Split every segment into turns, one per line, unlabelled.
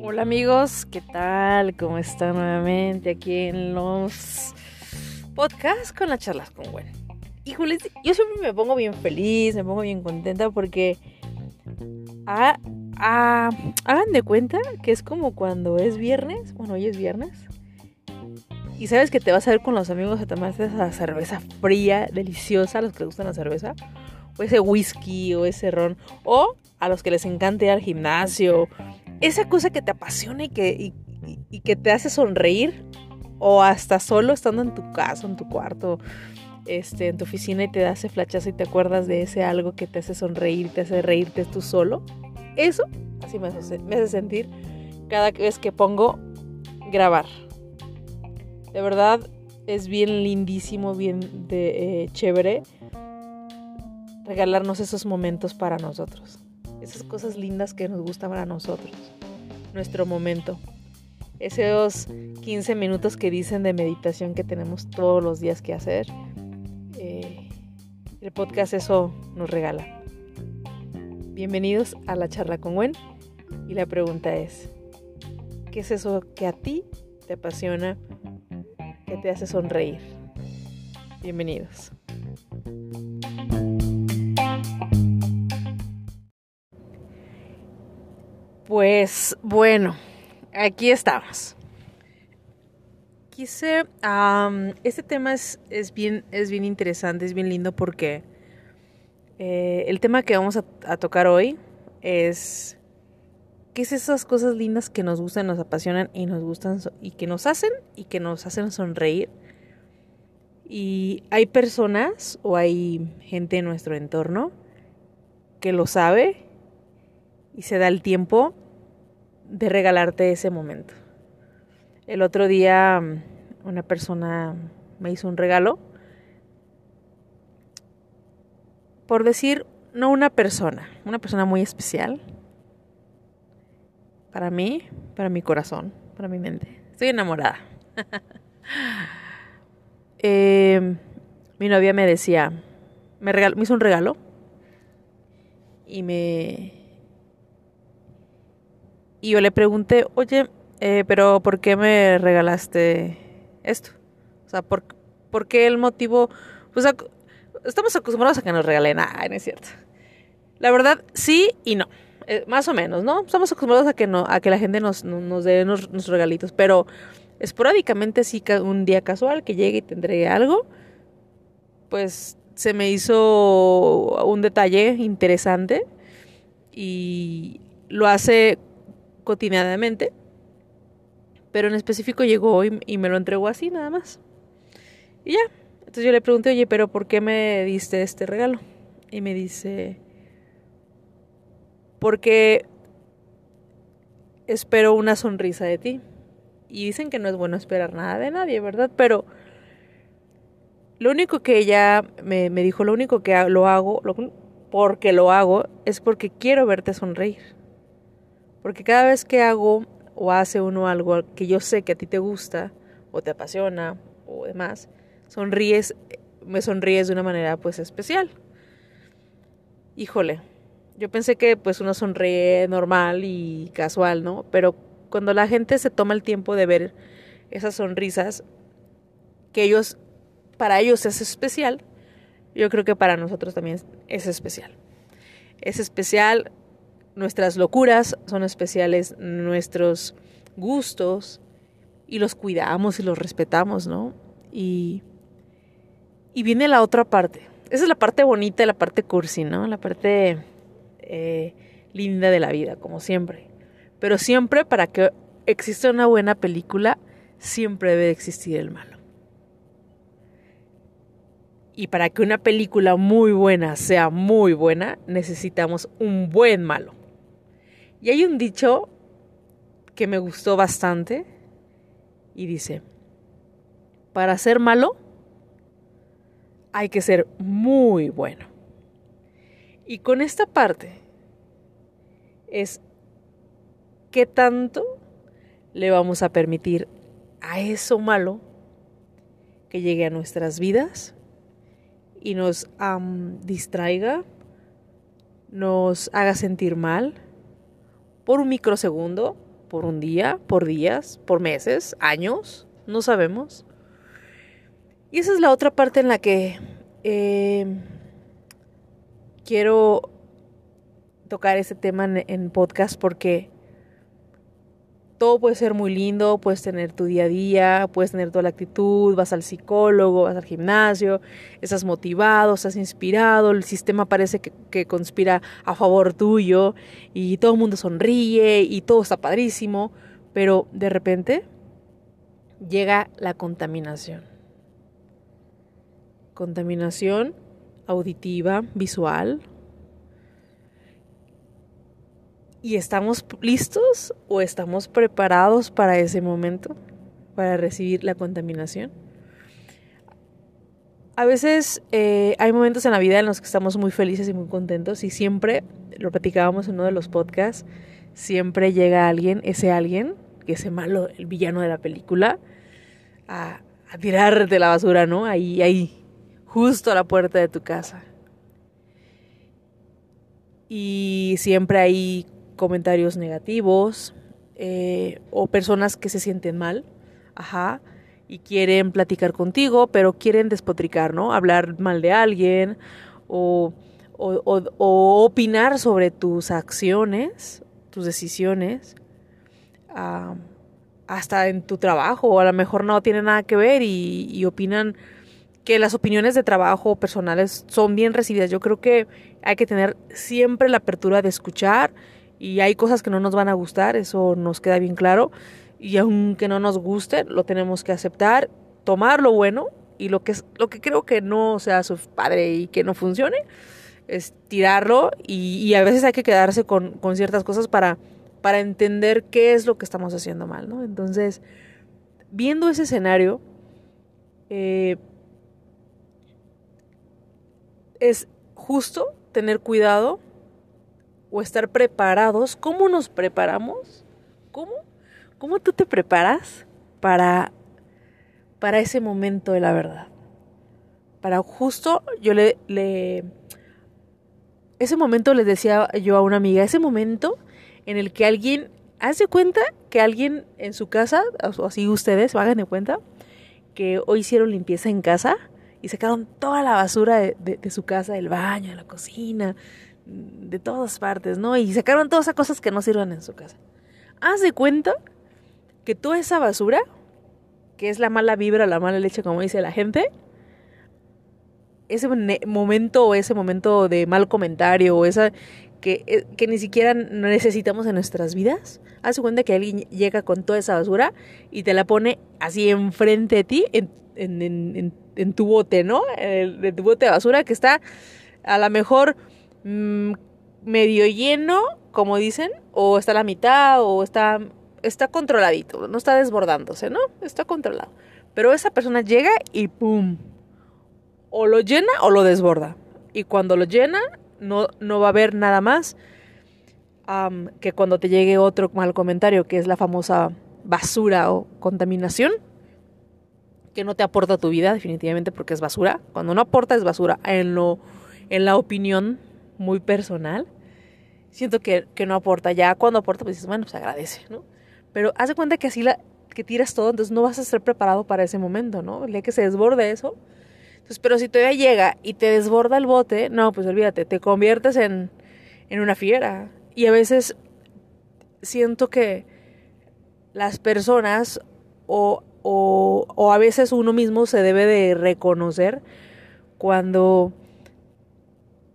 Hola amigos, ¿qué tal? ¿Cómo están nuevamente aquí en los podcasts con las charlas con Gwen? Híjoles, yo siempre me pongo bien feliz, me pongo bien contenta porque ah, ah, hagan de cuenta que es como cuando es viernes, bueno, hoy es viernes, y sabes que te vas a ver con los amigos a tomar esa cerveza fría, deliciosa, a los que les gustan la cerveza, o ese whisky, o ese ron, o a los que les encanta ir al gimnasio, esa cosa que te apasiona y que, y, que te hace sonreír, o hasta solo estando en tu casa, en tu cuarto, este, en tu oficina y te da ese flachazo y te acuerdas de ese algo que te hace sonreír, te hace reírte tú solo. Eso así me hace, me hace sentir cada vez que pongo grabar. De verdad es bien lindísimo, bien de, eh, chévere regalarnos esos momentos para nosotros. Esas cosas lindas que nos gustan para nosotros. Nuestro momento. Esos 15 minutos que dicen de meditación que tenemos todos los días que hacer. Eh, el podcast eso nos regala. Bienvenidos a la charla con Gwen. Y la pregunta es, ¿qué es eso que a ti te apasiona, que te hace sonreír? Bienvenidos. Pues bueno, aquí estamos. Quise, este tema es, bien, es bien interesante, es bien lindo porque eh, el tema que vamos a, tocar hoy es qué es esas cosas lindas que nos gustan, nos apasionan y nos gustan y que nos hacen y que nos hacen sonreír. Y hay personas o hay gente en nuestro entorno que lo sabe y se da el tiempo de regalarte ese momento. El otro día mm, una persona me hizo un regalo. Por decir, no una persona, una persona muy especial. Para mí, para mi corazón, para mi mente. Estoy enamorada. eh, mi novia me decía, me, me hizo un regalo y me, y yo le pregunté, oye, eh, pero ¿por qué me regalaste esto? O sea, ¿por, ¿por qué el motivo? Pues estamos acostumbrados a que nos regalen. Ah, no es cierto. La verdad, sí y no. Eh, más o menos, ¿no? Estamos acostumbrados a que, no, a que la gente nos, nos dé nuestros regalitos. Pero esporádicamente, sí, un día casual que llegue y te entregue algo, pues se me hizo un detalle interesante y lo hace cotidianamente, pero en específico llegó hoy y me lo entregó así nada más. Y ya, entonces yo le pregunté, oye, pero ¿por qué me diste este regalo? Y me dice, porque espero una sonrisa de ti. Y dicen que no es bueno esperar nada de nadie, ¿verdad? Pero lo único que ella me, me dijo, lo único que lo hago, porque lo hago, es porque quiero verte sonreír. Porque cada vez que hago o hace uno algo que yo sé que a ti te gusta o te apasiona o demás, sonríes, me sonríes de una manera pues especial. Híjole, yo pensé que pues uno sonríe normal y casual, ¿no? Pero cuando la gente se toma el tiempo de ver esas sonrisas, que ellos, para ellos es especial, yo creo que para nosotros también es especial. Es especial nuestras locuras son especiales, nuestros gustos, y los cuidamos y los respetamos, ¿no? Y, y viene la otra parte. Esa es la parte bonita, la parte cursi, ¿no? La parte eh, linda de la vida, como siempre. Pero siempre para que exista una buena película, siempre debe existir el malo. Y para que una película muy buena sea muy buena, necesitamos un buen malo. Y hay un dicho que me gustó bastante y dice, para ser malo hay que ser muy bueno. Y con esta parte es qué tanto le vamos a permitir a eso malo que llegue a nuestras vidas y nos distraiga, nos haga sentir mal por un microsegundo, por un día, por días, por meses, años, no sabemos. Y esa es la otra parte en la que eh, quiero tocar ese tema en podcast porque todo puede ser muy lindo, puedes tener tu día a día, puedes tener toda la actitud, vas al psicólogo, vas al gimnasio, estás motivado, estás inspirado, el sistema parece que, conspira a favor tuyo y todo el mundo sonríe y todo está padrísimo, pero de repente llega la contaminación. Contaminación auditiva, visual, ¿Y estamos listos o estamos preparados para ese momento, para recibir la contaminación? A veces eh, hay momentos en la vida en los que estamos muy felices y muy contentos y siempre, lo platicábamos en uno de los podcasts, siempre llega alguien, ese alguien, que ese malo, el villano de la película, a, a tirarte la basura, ¿no? Ahí, ahí, justo a la puerta de tu casa. Y siempre hay comentarios negativos eh, o personas que se sienten mal, ajá, y quieren platicar contigo, pero quieren despotricar, ¿no? Hablar mal de alguien o, opinar sobre tus acciones, tus decisiones, hasta en tu trabajo, o a lo mejor no tiene nada que ver y, y opinan que las opiniones de trabajo personales son bien recibidas. Yo creo que hay que tener siempre la apertura de escuchar y hay cosas que no nos van a gustar, eso nos queda bien claro. Y aunque no nos guste, lo tenemos que aceptar, tomar lo bueno y lo que, lo que creo que no sea su padre y que no funcione, es tirarlo y, a veces hay que quedarse con, con, ciertas cosas para, para entender qué es lo que estamos haciendo mal, ¿no? Entonces, viendo ese escenario, eh, es justo tener cuidado o estar preparados. ¿Cómo nos preparamos? ¿Cómo? ¿Cómo tú te preparas para, para ese momento de la verdad? Para justo, yo le, le... Ese momento les decía yo a una amiga, ese momento en el que alguien hace cuenta que alguien en su casa, o así ustedes, hagan de cuenta, que hoy hicieron limpieza en casa y sacaron toda la basura de, de, su casa, del baño, de la cocina, de todas partes, ¿no? Y sacaron todas esas cosas que no sirven en su casa. Haz de cuenta que toda esa basura, que es la mala vibra, la mala leche, como dice la gente, ese momento o ese momento de mal comentario o esa que, eh, que ni siquiera necesitamos en nuestras vidas, haz de cuenta que alguien llega con toda esa basura y te la pone así enfrente de ti, en, tu bote, ¿no? En tu bote de basura que está a lo mejor Mm, medio lleno, como dicen, o está a la mitad, o está, está controladito, no está desbordándose, ¿no? Está controlado. Pero esa persona llega y ¡pum! O lo llena o lo desborda. Y cuando lo llena, no, no va a haber nada más que cuando te llegue otro mal comentario, que es la famosa basura o contaminación, que no te aporta tu vida, definitivamente, porque es basura. Cuando no aporta es basura en, lo, en la opinión muy personal, siento que, no aporta. Ya cuando aporta, pues dices, bueno, pues agradece, ¿no? Pero haz de cuenta que así la, que tiras todo, entonces no vas a estar preparado para ese momento, ¿no? El día que se desborde eso. Entonces, pero si todavía llega y te desborda el bote, no, pues olvídate, te conviertes en, en una fiera. Y a veces siento que las personas o, o, o a veces uno mismo se debe de reconocer cuando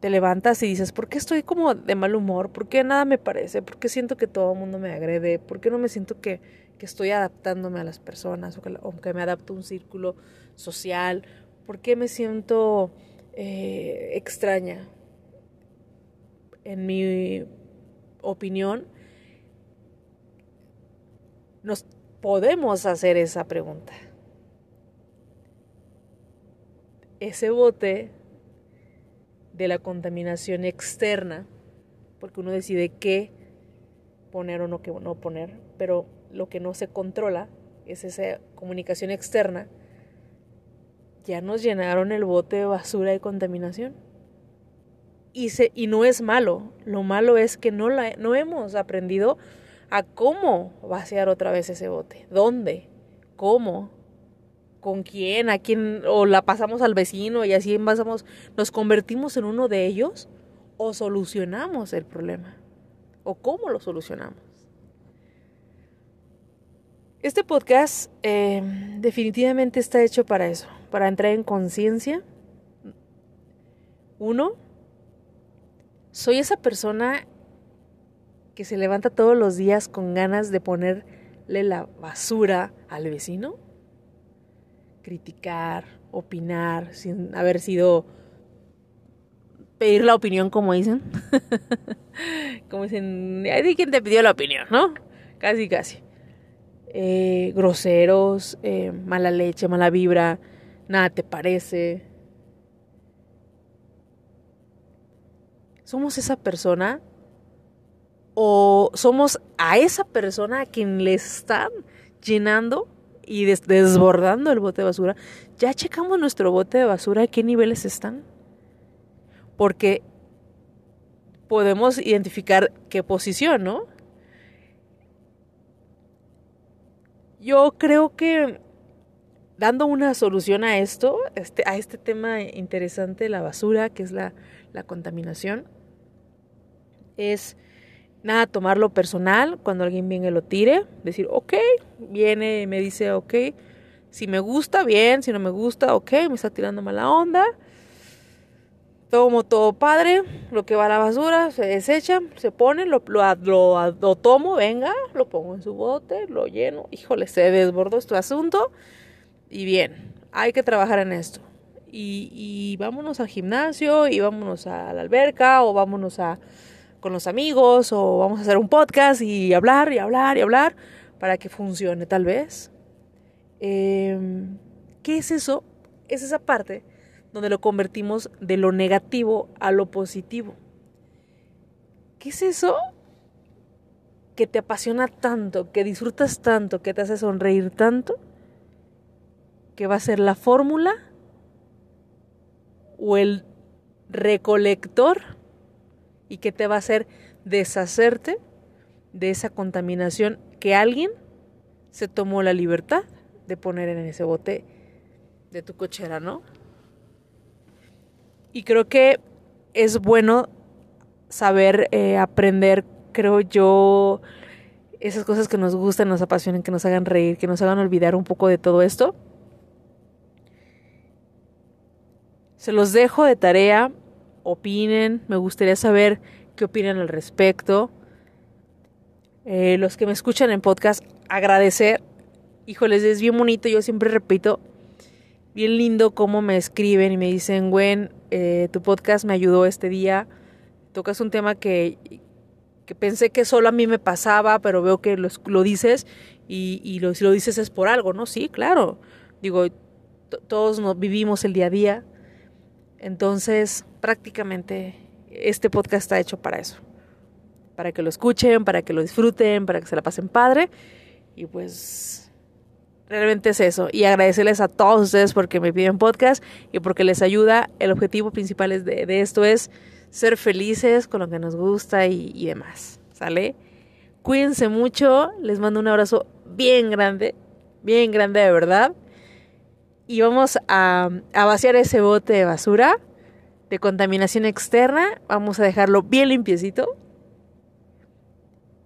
te levantas y dices, ¿por qué estoy como de mal humor? ¿Por qué nada me parece? ¿Por qué siento que todo el mundo me agrede? ¿Por qué no me siento que, que estoy adaptándome a las personas o que, me adapto a un círculo social? ¿Por qué me siento eh, extraña? En mi opinión, nos podemos hacer esa pregunta. Ese bote de la contaminación externa, porque uno decide qué poner o no, qué no poner, pero lo que no se controla es esa comunicación externa, ya nos llenaron el bote de basura y contaminación. Y, se, y no es malo, lo malo es que no, la, no hemos aprendido a cómo vaciar otra vez ese bote, dónde, cómo, con quién, a quién, o la pasamos al vecino y así pasamos, nos convertimos en uno de ellos o solucionamos el problema, o cómo lo solucionamos. Este podcast eh, definitivamente está hecho para eso, para entrar en conciencia. Uno, soy esa persona que se levanta todos los días con ganas de ponerle la basura al vecino. Criticar, opinar, sin haber sido pedir la opinión, como dicen. como dicen, ¿de quién te pidió la opinión, no? Casi, casi. Eh, groseros, eh, mala leche, mala vibra, nada te parece. ¿Somos esa persona? ¿O somos a esa persona a quien le están llenando y desbordando el bote de basura? ¿Ya checamos nuestro bote de basura? ¿A qué niveles están? Porque podemos identificar qué posición, ¿no? Yo creo que dando una solución a esto, este, a este tema interesante de la basura, que es la, la contaminación, es nada tomarlo personal cuando alguien viene y lo tire, decir, ok, viene y me dice, ok, si me gusta, bien, si no me gusta, ok, me está tirando mala onda, tomo todo padre, lo que va a la basura, se desecha, se pone, lo, lo, tomo, venga, lo pongo en su bote, lo lleno, híjole, se desbordó este asunto y bien, hay que trabajar en esto. Y, y vámonos al gimnasio y vámonos a la alberca o vámonos a con los amigos o vamos a hacer un podcast y hablar y hablar y hablar para que funcione tal vez. Em, ¿Qué es eso? Es esa parte donde lo convertimos de lo negativo a lo positivo. ¿Qué es eso que te apasiona tanto, que disfrutas tanto, que te hace sonreír tanto, que va a ser la fórmula o el recolector y que te va a hacer deshacerte de esa contaminación que alguien se tomó la libertad de poner en ese bote de tu cochera, ¿no? Y creo que es bueno saber eh, aprender, creo yo, esas cosas que nos gustan, nos apasionan, que nos hagan reír, que nos hagan olvidar un poco de todo esto. Se los dejo de tarea, opinen, me gustaría saber qué opinan al respecto. Eh, los que me escuchan en podcast, agradecer. Híjoles, es bien bonito, yo siempre repito, bien lindo cómo me escriben y me dicen, Gwen, eh, tu podcast me ayudó este día. Tocas un tema que, que pensé que solo a mí me pasaba, pero veo que lo, lo dices y, y lo, si lo dices es por algo, ¿no? Sí, claro. Digo, todos nos vivimos el día a día. Entonces, prácticamente este podcast está hecho para eso. Para que lo escuchen, para que lo disfruten, para que se la pasen padre. Y pues realmente es eso. Y agradecerles a todos ustedes porque me piden podcast y porque les ayuda. El objetivo principal es de, esto es ser felices con lo que nos gusta y, demás. ¿Sale? Cuídense mucho. Les mando un abrazo bien grande. Bien grande de verdad. Y vamos a, a vaciar ese bote de basura de contaminación externa. Vamos a dejarlo bien limpiecito.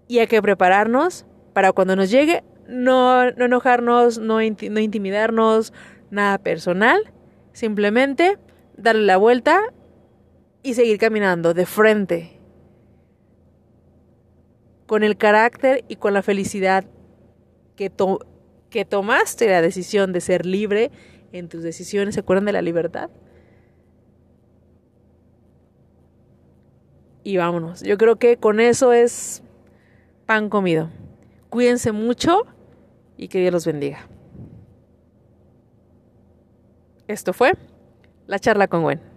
Y hay que prepararnos para cuando nos llegue no, no enojarnos, no, no intimidarnos, nada personal. Simplemente darle la vuelta y seguir caminando de frente. Con el carácter y con la felicidad que, que tomaste la decisión de ser libre en tus decisiones. ¿Se acuerdan de la libertad? Y vámonos. Yo creo que con eso es pan comido. Cuídense mucho y que Dios los bendiga. Esto fue la charla con Gwen.